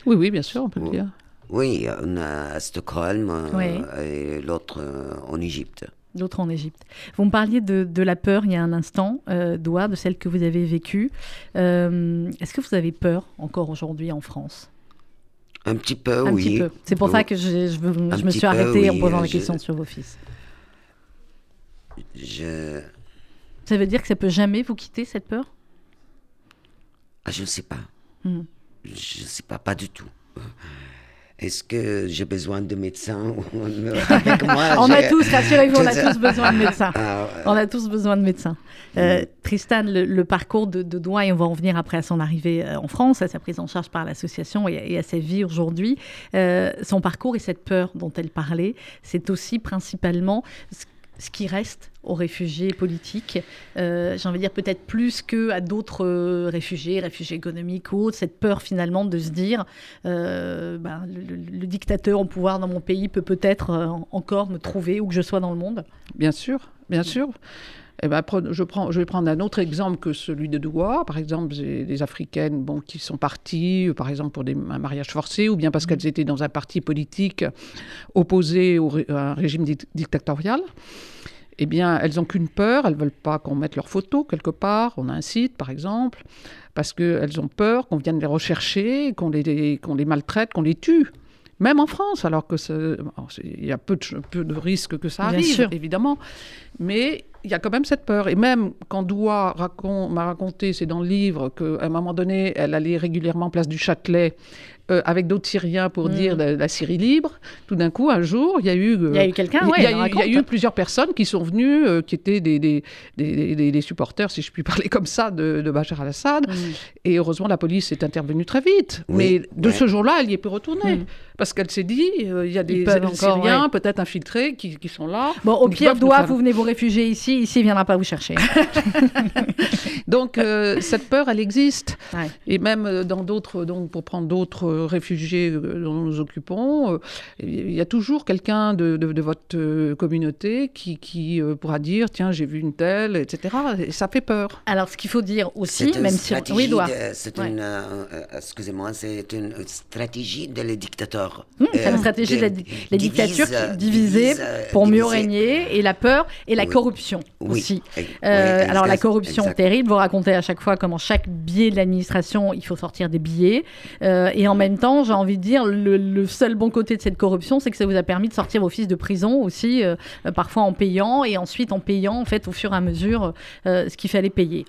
Oui, oui, bien sûr, on peut le dire. oui, on a à Stockholm Oui. et l'autre en Égypte. D'autres en Égypte. Vous me parliez de, de la peur il y a un instant, euh, de celle que vous avez vécue. Euh, Est-ce que vous avez peur encore aujourd'hui en France? Un petit peu, Un oui. C'est pour ça que je, me suis peu, arrêtée en posant la je- question sur vos fils. Je... Ça veut dire que ça peut jamais vous quitter, cette peur? Ah, je ne sais pas. Hmm. Je ne sais pas, pas du tout. Est-ce que j'ai besoin de médecins avec moi On a tous, rassurez-vous, on a tous besoin de médecins. Ah, ouais. On a tous besoin de médecins. Euh, Tristan, le, le parcours de, de Doua, et on va en venir après à son arrivée euh, en France, à sa prise en charge par l'association et, à- et à sa vie aujourd'hui. Euh, son parcours et cette peur dont elle parlait, c'est aussi principalement ce, ce qui reste aux réfugiés politiques. Euh, J'ai envie de dire peut-être plus qu'à d'autres euh, réfugiés, réfugiés économiques ou autres, cette peur finalement de se dire euh, ben, le, dictateur au pouvoir dans mon pays peut peut-être euh, encore me trouver où que je sois dans le monde. Bien sûr, bien sûr. Eh ben, je, prends, je vais prendre un autre exemple que celui de Doua. Par exemple, des Africaines bon, qui sont parties, euh, par exemple, pour des, un mariage forcé, ou bien parce qu'elles étaient dans un parti politique opposé au à un régime dic- dictatorial. Eh bien, elles n'ont qu'une peur, elles ne veulent pas qu'on mette leurs photos quelque part. On a un site, par exemple, parce qu'elles ont peur qu'on vienne les rechercher, qu'on les, qu'on les maltraite, qu'on les tue. Même en France, alors que il y a peu de, ch- peu de risques que ça Bien arrive, sûr. évidemment. Mais il y a quand même cette peur. Et même quand Doua racon- m'a raconté, c'est dans le livre, qu'à un moment donné, elle allait régulièrement place du Châtelet euh, avec d'autres Syriens pour Mm. dire la, la Syrie libre. Tout d'un coup, un jour, il y a eu... euh, Il y a eu quelqu'un, il ouais, y, a elle eu- il y a raconte. eu plusieurs personnes qui sont venues, euh, qui étaient des, des, des, des- des supporters, si je puis parler comme ça, de, de Bachar al-Assad. Et heureusement, la police est intervenue très vite. Oui, Mais de ouais. ce jour-là, elle y est plus retournée. Mm. Parce qu'elle s'est dit, euh, il y a des, des Syriens, ouais. peut-être infiltrés, qui, qui sont là. Bon, au Ils pire, doigt, vous venez vous réfugier ici. Ici, il viendra pas vous chercher. Donc, euh, cette peur, elle existe. Ouais. Et même euh, dans d'autres, donc pour prendre d'autres réfugiés dont nous nous occupons, euh, il y a toujours quelqu'un de, de- de votre communauté qui, qui euh, pourra dire tiens, j'ai vu une telle, etc. Et ça fait peur. Alors, ce qu'il faut dire aussi, même si... stratégie Oui, doigt. c'est Ouais. une, euh, excusez-moi, c'est une stratégie de les Hum, c'est la Euh, stratégie de la, di- les divise, dictatures qui euh, divisées divise, euh, pour mieux régner, et la peur et la Oui. corruption Oui, aussi. oui, Euh, alors la corruption exact. terrible, vous racontez à chaque fois comment chaque billet de l'administration, il faut sortir des billets. Euh, et en même temps, j'ai envie de dire, le, le seul bon côté de cette corruption, c'est que ça vous a permis de sortir vos fils de prison aussi, euh, parfois en payant, et ensuite en payant, en fait, au fur et à mesure, ce qu'il fallait payer.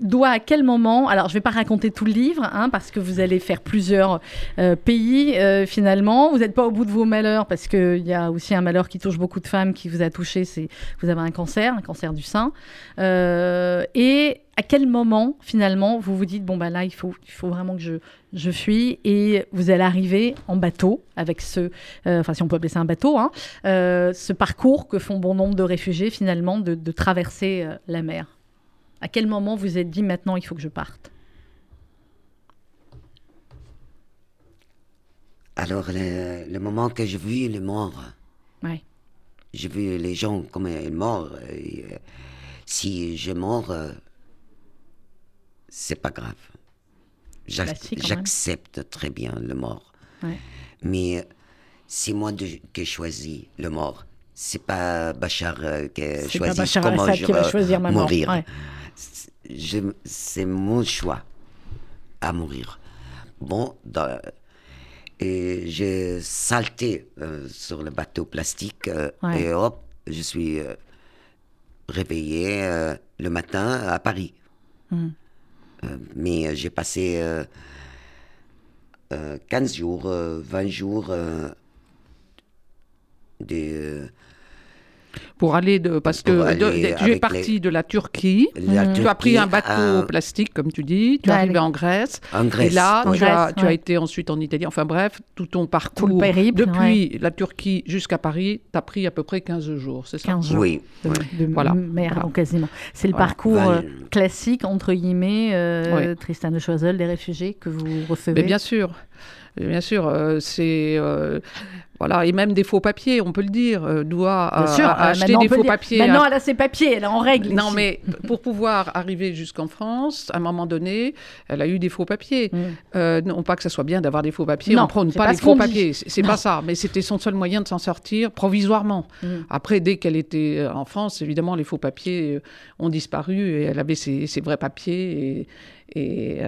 Doit à quel moment, alors je ne vais pas raconter tout le livre, hein, parce que vous allez faire plusieurs euh, euh, finalement. Vous n'êtes pas au bout de vos malheurs, parce qu'il y a aussi un malheur qui touche beaucoup de femmes qui vous a touché, c'est vous avez un cancer, un cancer du sein. Euh, et à quel moment, finalement, vous vous dites, bon, bah là, il faut, vraiment que je, je fuis, et vous allez arriver en bateau, avec ce, euh, enfin, si on peut appeler ça un bateau, hein, ce parcours que font bon nombre de réfugiés, finalement, de, de traverser la mer. À quel moment vous êtes dit, maintenant, il faut que je parte? Alors, le, le moment que j'ai vu les morts, Ouais. j'ai vu les gens comme ils morts. et, euh, si je mors, euh, c'est pas grave. Bah. J'accepte très bien le mort. Ouais. Mais euh, c'est moi de- qui choisis le mort. C'est pas Bachar euh, qui a C'est pas choisi Bachar comment je qui va vais choisir ma mort. mourir. Ouais. C'est mon choix à mourir. Bon, dans- et j'ai salté euh, sur le bateau plastique euh, Ouais. et hop, je suis euh, réveillé le matin à Paris. Euh, mais j'ai passé euh, euh, 15 jours, euh, 20 jours de, Pour aller de. Parce que de- de- tu es parti les- de la Turquie. la Tu as pris un bateau à- plastique, comme tu dis. Tu es arrivé en Grèce. en Grèce. Et là, tu, as, tu as été ensuite en Italie. Enfin bref, tout ton parcours. périple, depuis la Turquie jusqu'à Paris, tu as pris à peu près 15 jours, c'est ça? 15 jours. Oui. de, de Voilà. mer, Voilà. donc quasiment. C'est le Voilà. parcours Val- euh, classique, entre guillemets, euh, Oui. Tristan de Choiseul, des réfugiés que vous recevez? Mais bien sûr. Bien sûr, euh, c'est euh, voilà et même des faux papiers, on peut le dire. Euh, doit sûr, euh, on des faux papiers. Maintenant, à- elle a ses papiers, elle est en règle. Non, ici. mais pour pouvoir arriver jusqu'en France, à un moment donné, elle a eu des faux papiers. Mm. Euh, non pas que ça soit bien d'avoir des faux papiers, Non, on prône pas, pas les faux papiers, c'est pas ça, mais c'était son seul moyen de s'en sortir provisoirement. Mm. Après, dès qu'elle était en France, évidemment, les faux papiers ont disparu et elle avait ses, ses vrais papiers et, Et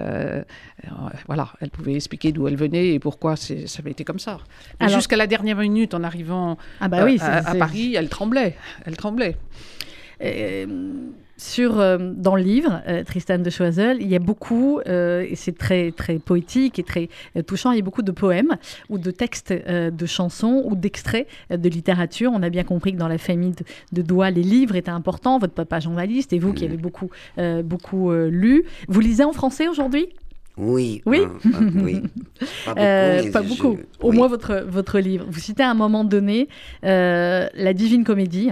voilà, elle pouvait expliquer d'où elle venait et pourquoi ça avait été comme ça. Jusqu'à la dernière minute, en arrivant ah bah oui, à, Paris, elle tremblait. Elle tremblait. Sur, euh, dans le livre, euh, Tristan de Choiseul, il y a beaucoup, euh, et c'est très, très poétique et très touchant, il y a beaucoup de poèmes ou de textes de chansons ou d'extraits de littérature. On a bien compris que dans la famille de, de Doigt, les livres étaient importants. Votre papa journaliste et vous qui avez beaucoup, beaucoup lu. Vous lisez en français aujourd'hui? Oui. Oui. oui. Pas beaucoup. Au moins votre, votre livre. Vous citez à un moment donné la Divine Comédie.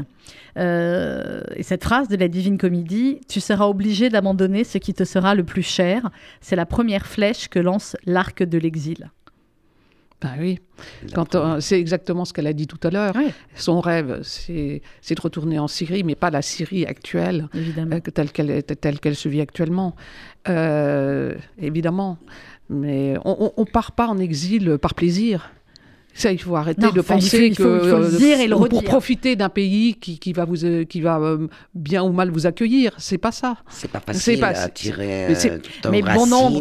Euh, et cette phrase de la Divine Comédie, tu seras obligé d'abandonner ce qui te sera le plus cher, c'est la première flèche que lance l'arc de l'exil. Ben oui, c'est exactement ce qu'elle a dit tout à l'heure. Son rêve, c'est de retourner en Syrie, mais pas la Syrie actuelle, euh, telle qu'elle telle qu'elle se vit actuellement. Euh, évidemment, mais on ne part pas en exil par plaisir. Ça, il faut arrêter de penser que pour profiter d'un pays qui, qui, va vous euh, qui va euh, bien ou mal vous accueillir, c'est pas ça. C'est pas facile pas, à tirer euh, mais bon nombre,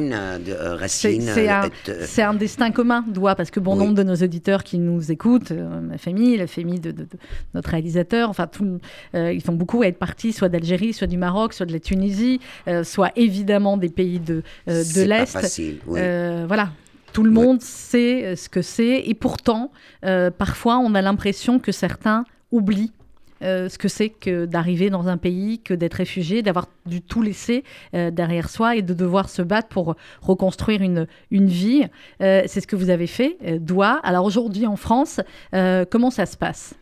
C'est un, un, destin commun, doit parce que bon nombre de nos auditeurs qui nous écoutent, ma famille, la famille de, notre réalisateur, enfin tout, ils sont beaucoup à être partis, soit d'Algérie, soit du Maroc, soit de la Tunisie, soit évidemment des pays de de l'est. C'est pas facile. Oui. voilà. Tout le monde sait euh, ce que c'est et pourtant, euh, parfois, on a l'impression que certains oublient euh, ce que c'est que d'arriver dans un pays, que d'être réfugié, d'avoir dû tout laisser derrière soi et de devoir se battre pour reconstruire une, une vie. c'est ce que vous avez fait, Doigt. Alors aujourd'hui en France, comment ça se passe?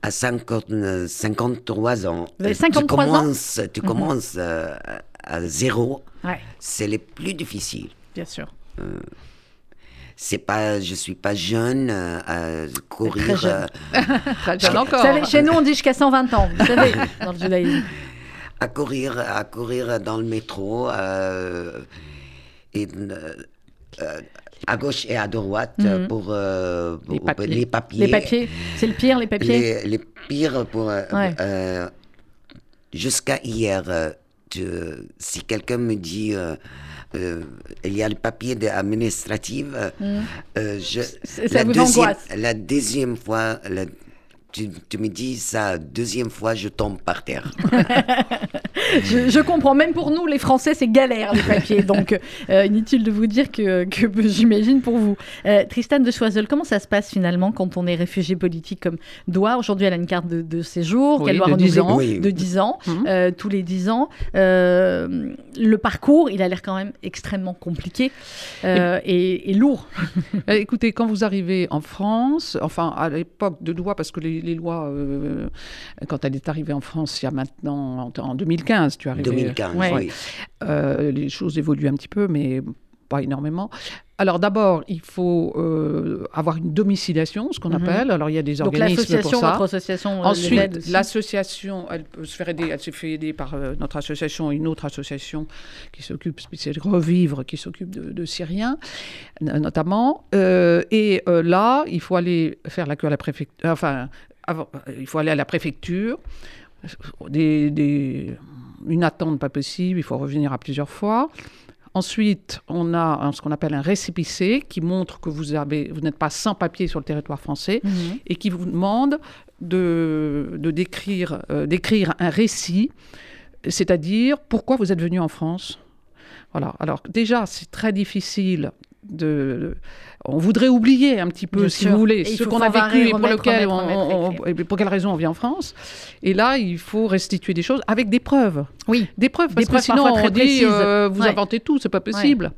À 50, 53 ans, tu commences, Tu mhm. commences à zéro. C'est le plus difficile. Bien sûr c'est pas, je suis pas jeune euh, à courir. Très jeune. Euh, jeune encore. Savez, chez nous, on dit jusqu'à 120 ans, vous savez, dans le judaïsme. À courir, à courir dans le métro, euh, et, à gauche et à droite mhm. pour, les, papiers. les, papiers. les papiers. c'est le pire, les papiers. Les, les pires pour. Jusqu'à hier, si quelqu'un me dit euh, il y a le papier administratif. Euh, mm. euh, je, ça la, vous deuxième, la deuxième fois, la, tu, tu, me dis ça, deuxième fois, je tombe par terre. je, comprends, même pour nous, les Français, c'est galère, les papiers. Donc, euh, inutile de vous dire que, que j'imagine pour vous. Euh, Tristan de Choiseul, comment ça se passe finalement quand on est réfugié politique comme doit Aujourd'hui, elle a une carte de, séjour qu'elle doit renouveler de 10 ans, mmh. euh, tous les 10 ans. le parcours, il a l'air quand même extrêmement compliqué et, et, lourd. Écoutez, quand vous arrivez en France, enfin à l'époque de Doigt, parce que les, les lois, quand elle est arrivée en France il y a maintenant, en 2015, tu arrives. 2015, oui. Euh, les choses évoluent un petit peu, mais pas énormément. Alors d'abord, il faut euh, avoir une domiciliation, ce qu'on mhm. appelle. Alors il y a des organismes pour ça. Votre association, euh, Ensuite, l'association, elle peut se faire aider. Elle s'est fait aider par notre association et une autre association qui s'occupe, c'est Revivre, qui s'occupe de, Syriens, notamment. et là, il faut aller faire la queue à la préfecture. Enfin, il faut aller à la préfecture des, une attente pas possible, il faut revenir à plusieurs fois. Ensuite, on a ce qu'on appelle un récépissé qui montre que vous, avez, vous n'êtes pas sans papier sur le territoire français mhm. et qui vous demande de, de décrire, euh, d'écrire un récit, c'est-à-dire pourquoi vous êtes venu en France. Voilà. Alors déjà, c'est très difficile de, on voudrait oublier un petit peu, si vous voulez, ce qu'on a vécu et pour lequel, on, pour quelle raison on vient en France. Et là, il faut restituer des choses avec des preuves. Oui, des preuves, parce que sinon on dit euh, vous inventez tout, c'est pas possible.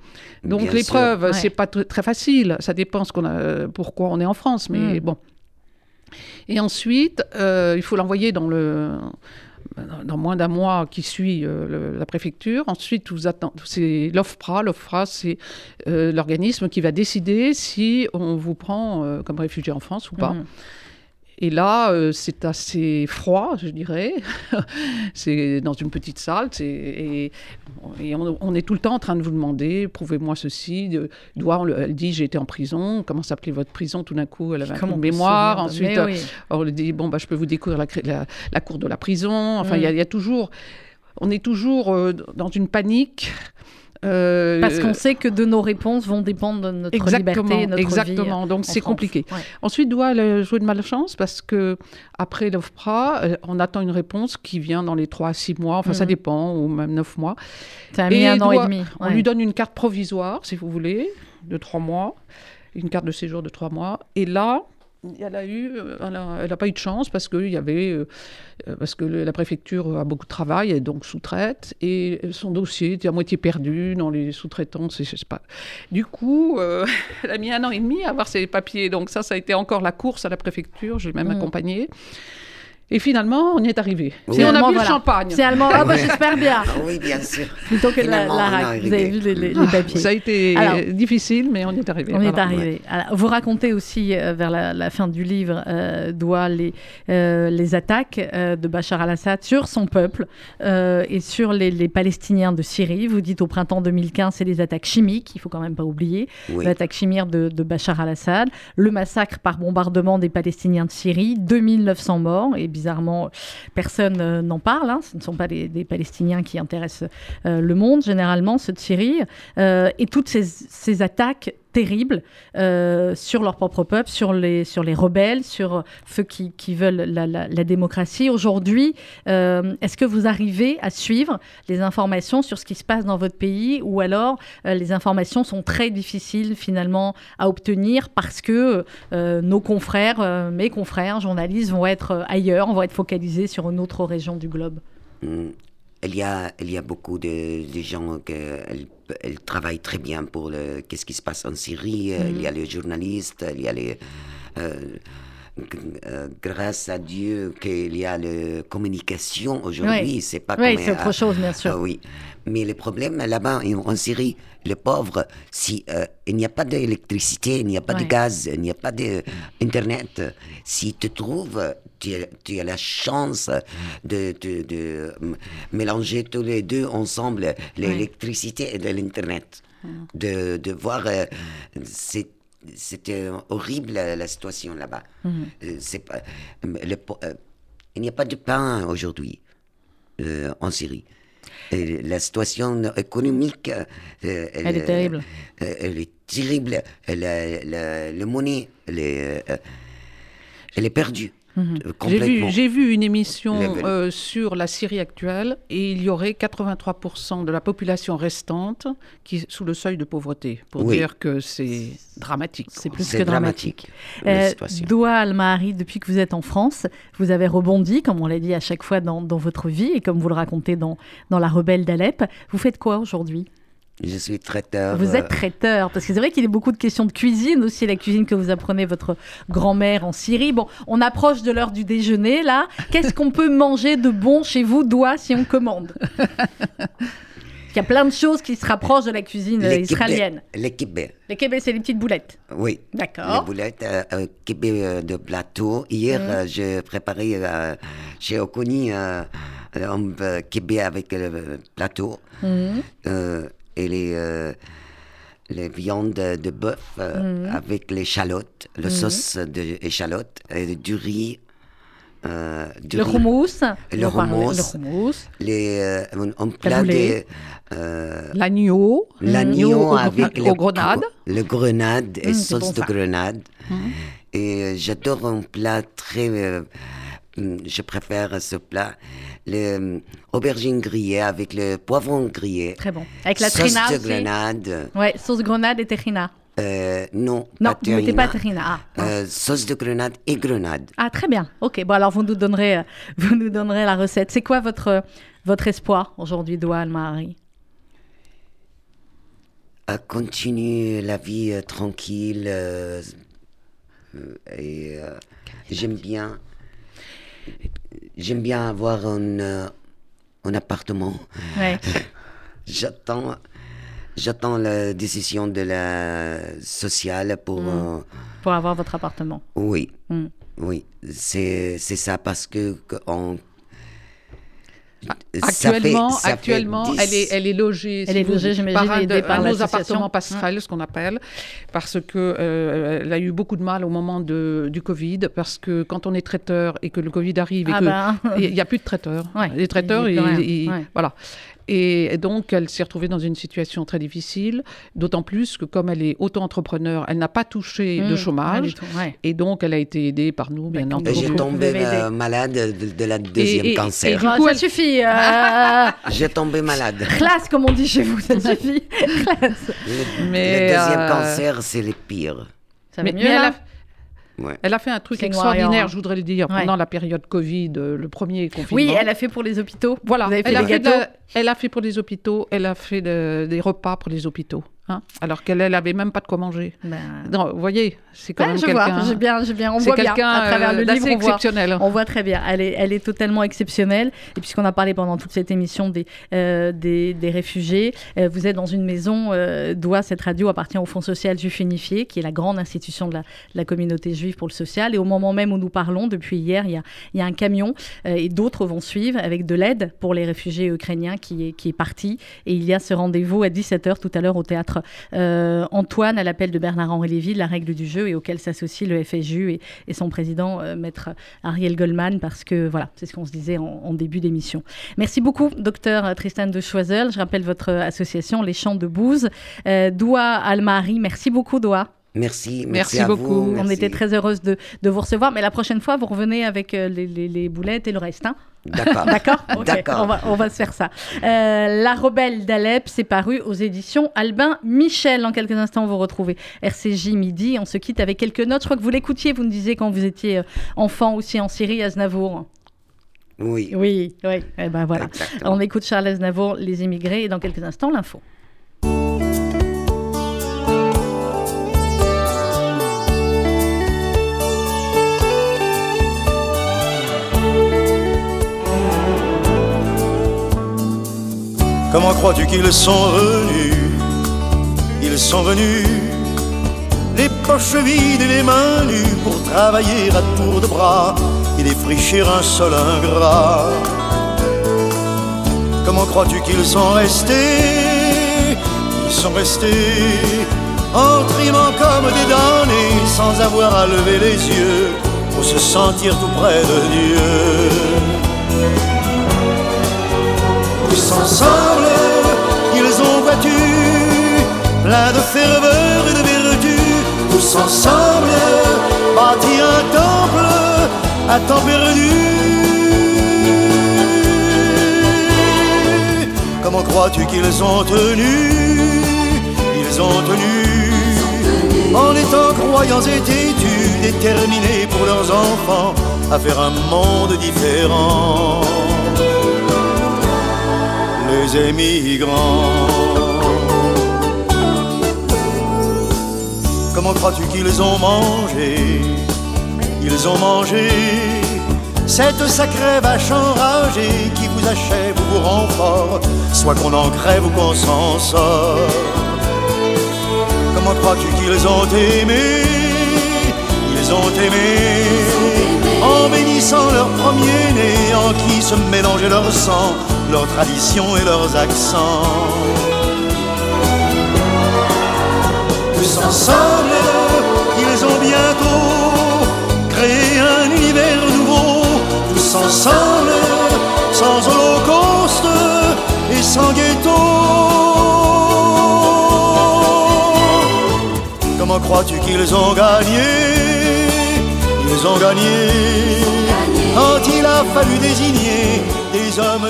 Donc les preuves, c'est pas très facile. Ça dépend ce qu'on a, pourquoi on est en France, mais mm. bon. Et ensuite, euh, il faut l'envoyer dans le dans moins d'un mois qui suit euh, la préfecture. Ensuite, vous c'est l'OFPRA. L'OFPRA, c'est euh, l'organisme qui va décider si on vous prend euh, comme réfugié en France ou pas. Mhm. Et là, euh, c'est assez froid, je dirais. c'est dans une petite salle. Et, et on, est tout le temps en train de vous demander, prouvez-moi ceci. De, elle dit, j'ai été en prison. Comment s'appelait votre prison Tout d'un coup, elle avait un mémoire. Ensuite, on lui dit, bon, bah, je peux vous découvrir la, la, cour de la prison. Enfin, il y, a mm. toujours... On est toujours euh, dans une panique Euh, Parce qu'on sait que de nos réponses vont dépendre de notre liberté, notre exactement. Donc c'est compliqué. Ensuite, doit jouer de malchance parce que après l'OFPRA, euh, on attend une réponse qui vient dans les 3 à 6 mois, enfin ça mhm. dépend, ou même 9 mois. Ça a mis un an et demi. On lui donne une carte provisoire, si vous voulez, de 3 mois, une carte de séjour de 3 mois. Et là, elle a eu, euh, elle n'a pas eu de chance parce que il y avait, euh, parce que la préfecture a beaucoup de travail et donc sous-traite et son dossier était à moitié perdu dans les sous-traitants, je sais pas. Du coup, euh, elle a mis un an et demi à avoir ses papiers, donc ça, ça a été encore la course à la préfecture. J'ai même mmh. accompagné. Et finalement, on y est arrivé. Oui. on a bu le champagne. C'est allemand. Ah, bah, j'espère bien. Ah oui, bien sûr. Plutôt que la, la Vous avez vu les, les, papiers. Ça a été difficile, mais on y est arrivé. On est arrivé. Alors, vous racontez aussi, euh, vers la, fin du livre, euh, les, euh, les attaques euh, de Bachar al-Assad sur son peuple et sur les, Palestiniens de Syrie. Vous dites au printemps 2015, c'est des attaques chimiques, il faut quand même pas oublier. L'attaque chimique de, de Bachar al-Assad, le massacre par bombardement des Palestiniens de Syrie, 2900 morts, et bizarrement, personne euh, n'en parle. Hein. Ce ne sont pas des, Palestiniens qui intéressent euh, le monde, généralement, ceux de Syrie. Euh, et toutes ces, attaques terribles sur leur propre peuple, sur les, sur les rebelles, sur ceux qui, veulent la, démocratie. Aujourd'hui, est-ce que vous arrivez à suivre les informations sur ce qui se passe dans votre pays ou alors les informations sont très difficiles finalement à obtenir parce que nos confrères, mes confrères, journalistes vont être ailleurs on va être focalisé sur une autre région du globe? Il, y a, il y a beaucoup de, gens qui elle, travaillent très bien pour le, qu'est-ce qui se passe en Syrie. Hmm. Il y a les journalistes, il y a les... Euh, euh, grâce à Dieu qu'il y a la communication aujourd'hui, c'est pas oui, c'est autre chose, bien sûr. Ah oui, mais le problème là-bas en Syrie, les pauvres, si euh, il n'y a pas d'électricité, il n'y a pas de gaz, il n'y a pas d'internet, si tu trouves, tu, as la chance de, de, mélanger tous les deux ensemble, l'électricité et l'internet, de, de voir, euh, c'est c'était horrible la, situation là-bas. Mhm. Euh, c'est pas, euh, il n'y a pas de pain aujourd'hui euh, en Syrie. la situation économique, elle, est terrible. elle est terrible. La, la, monnaie, elle est, elle est perdue. Mhm. Euh, j'ai vu, une émission euh, sur la Syrie actuelle et il y aurait 83% de la population restante qui est sous le seuil de pauvreté, pour dire que c'est dramatique. C'est plus que dramatique. dramatique. Euh, Doua Al-Mahari, depuis que vous êtes en France, vous avez rebondi, comme on l'a dit à chaque fois dans, dans, votre vie et comme vous le racontez dans, dans La Rebelle d'Alep. Vous faites quoi aujourd'hui? Je suis traiteur. Vous êtes traiteur, parce que c'est vrai qu'il y a beaucoup de questions de cuisine aussi, la cuisine que vous apprenez votre grand-mère en Syrie. Bon, on approche de l'heure du déjeuner, là. Qu'est-ce qu'on peut manger de bon chez vous, doigt, si on commande? Il y a plein de choses qui se rapprochent de la cuisine israélienne. Les kibbe. Les kibbe, c'est les petites boulettes. Oui. D'accord. Les boulettes, euh, euh euh, de plateau. Hier, mm. euh, j'ai préparé chez Okoni un kibbe avec le plateau. Mm et les, euh, les viandes de bœuf euh, mhm. avec l'échalote, le mhm. sauce d'échalote, et du riz. Euh, du le houmous. Le houmous. Les, on, plat L'agneau. L'agneau avec le, grenade. Le grenade et mm, sauce de grenade. Mm. Et j'adore un plat très je préfère ce plat. L'aubergine euh, grillée avec le poivron grillé. Très bon. Avec la sauce de grenade. Ouais, sauce grenade et terrina. Euh, non, non, pas vous pas terrina. Ah, euh, sauce de grenade et grenade. Ah, très bien. Ok, bon alors vous nous donnerez, vous nous donnerez la recette. C'est quoi votre, votre espoir aujourd'hui, Douane Marie? À continuer la vie tranquille et j'aime bien J'aime bien avoir un, euh, un appartement. j'attends, j'attends la décision de la sociale pour. Mm. Euh, pour avoir votre appartement. Oui. Mm. Oui, c'est, c'est ça parce que on Actuellement, actuellement elle, est, elle est logée, elle est logée par, un, de, par nos appartements passerelles, ce qu'on appelle, parce que euh, elle a eu beaucoup de mal au moment de, du Covid, parce que quand on est traiteur et que le Covid arrive et ah qu'il ben. n'y a plus de traiteurs, les traiteurs, voilà. Et donc, elle s'est retrouvée dans une situation très difficile, d'autant plus que comme elle est auto-entrepreneur, elle n'a pas touché de Mmh, chômage. tout, ouais. Et donc, elle a été aidée par nous, bien entendu. J'ai tombé euh, malade de, de la deuxième et- cancer. et du coup, ça elle- suffit. euh, J'ai tombé malade. classe, comme on dit chez vous, ça suffit. Classe. Le, Mais, le deuxième euh, cancer, c'est le pire. Ça va Mais- mieux mais là Ouais. Elle a fait un truc extraordinaire, or. je voudrais le dire, Ouais. pendant la période Covid, euh, le premier confinement. Oui, elle a fait pour les hôpitaux. Voilà, Vous avez fait elle, a la- elle a fait pour les hôpitaux, elle a fait de- des repas pour les hôpitaux, hein, alors qu'elle n'avait même pas de quoi manger. Ben, Non, vous voyez, c'est quand ouais, même je quelqu'un. vois, j'ai bien, j'ai bien, on voit bien quelqu'un à travers euh, le livre, d'assez on voit, exceptionnel. on voit très bien. Elle est, elle est totalement exceptionnelle. Et puisqu'on a parlé pendant toute cette émission des, euh, des, des réfugiés, euh, vous êtes dans une maison euh, d'où cette radio appartient au Fonds social juif unifié, qui est la grande institution de la, de la communauté juive pour le social. Et au moment même où nous parlons, depuis hier, il y a, il y a un camion euh, et d'autres vont suivre avec de l'aide pour les réfugiés ukrainiens qui est, qui est parti. Et il y a ce rendez-vous à 17h tout à l'heure au théâtre euh, Antoine à l'appel de Bernard-Henri Lévy, la règle du jeu, et auquel s'associe le FSJU et, et son président, euh, maître Ariel Goldman, parce que voilà, c'est ce qu'on se disait en, en début d'émission. Merci beaucoup, docteur Tristan de Choiseul. Je rappelle votre association, Les Champs de Bouze. Euh, Doua Almari, merci beaucoup, Doua. Merci, merci, Merci à beaucoup. vous. On était très heureuse de, de vous recevoir, mais la prochaine fois, vous revenez avec euh, les, les- les boulettes et le reste. hein D'accord. D'accord. On va, on va se faire ça. Euh, la Rebelle d'Alep, c'est paru aux éditions Albin Michel. En quelques instants, vous retrouvez RCJ Midi. On se quitte avec quelques notes. Je crois que vous l'écoutiez, vous nous disiez quand vous étiez euh, enfant aussi en Syrie, Aznavour. Oui, Oui, oui. Eh ben voilà. exactement. On écoute Charles Aznavour, Les émigrés, et dans quelques instants, l'info. Comment crois-tu qu'ils sont venus? Ils sont venus les poches vides et les mains nues pour travailler à tour de bras et défricher un sol ingrat. Comment crois-tu qu'ils sont restés? Ils sont restés en trimant comme des damnés sans avoir à lever les yeux pour se sentir tout près de Dieu. Ils ont plein de ferveur et de vertu. Tous ensemble, bâti un temple à temps perdu. Comment crois-tu qu'ils ont tenu? Ils ont tenu en étant croyants et têtus, déterminés pour leurs enfants à faire un monde différent émigrants. Comment crois-tu qu'ils ont mangé? Ils ont mangé cette sacrée vache enragée qui vous achève ou vous rend fort, soit qu'on en crève ou qu'on s'en sort. Comment crois-tu qu'ils ont aimé? Ils ont aimé en bénissant leur premier-né en qui se mélangeait leur sang, leurs traditions et leurs accents. Tous ensemble, ils ont bientôt créé un univers nouveau. Tous ensemble, sans holocauste et sans ghetto. Comment crois-tu qu'ils ont gagné? Ils ont gagné quand il a fallu désigner des hommes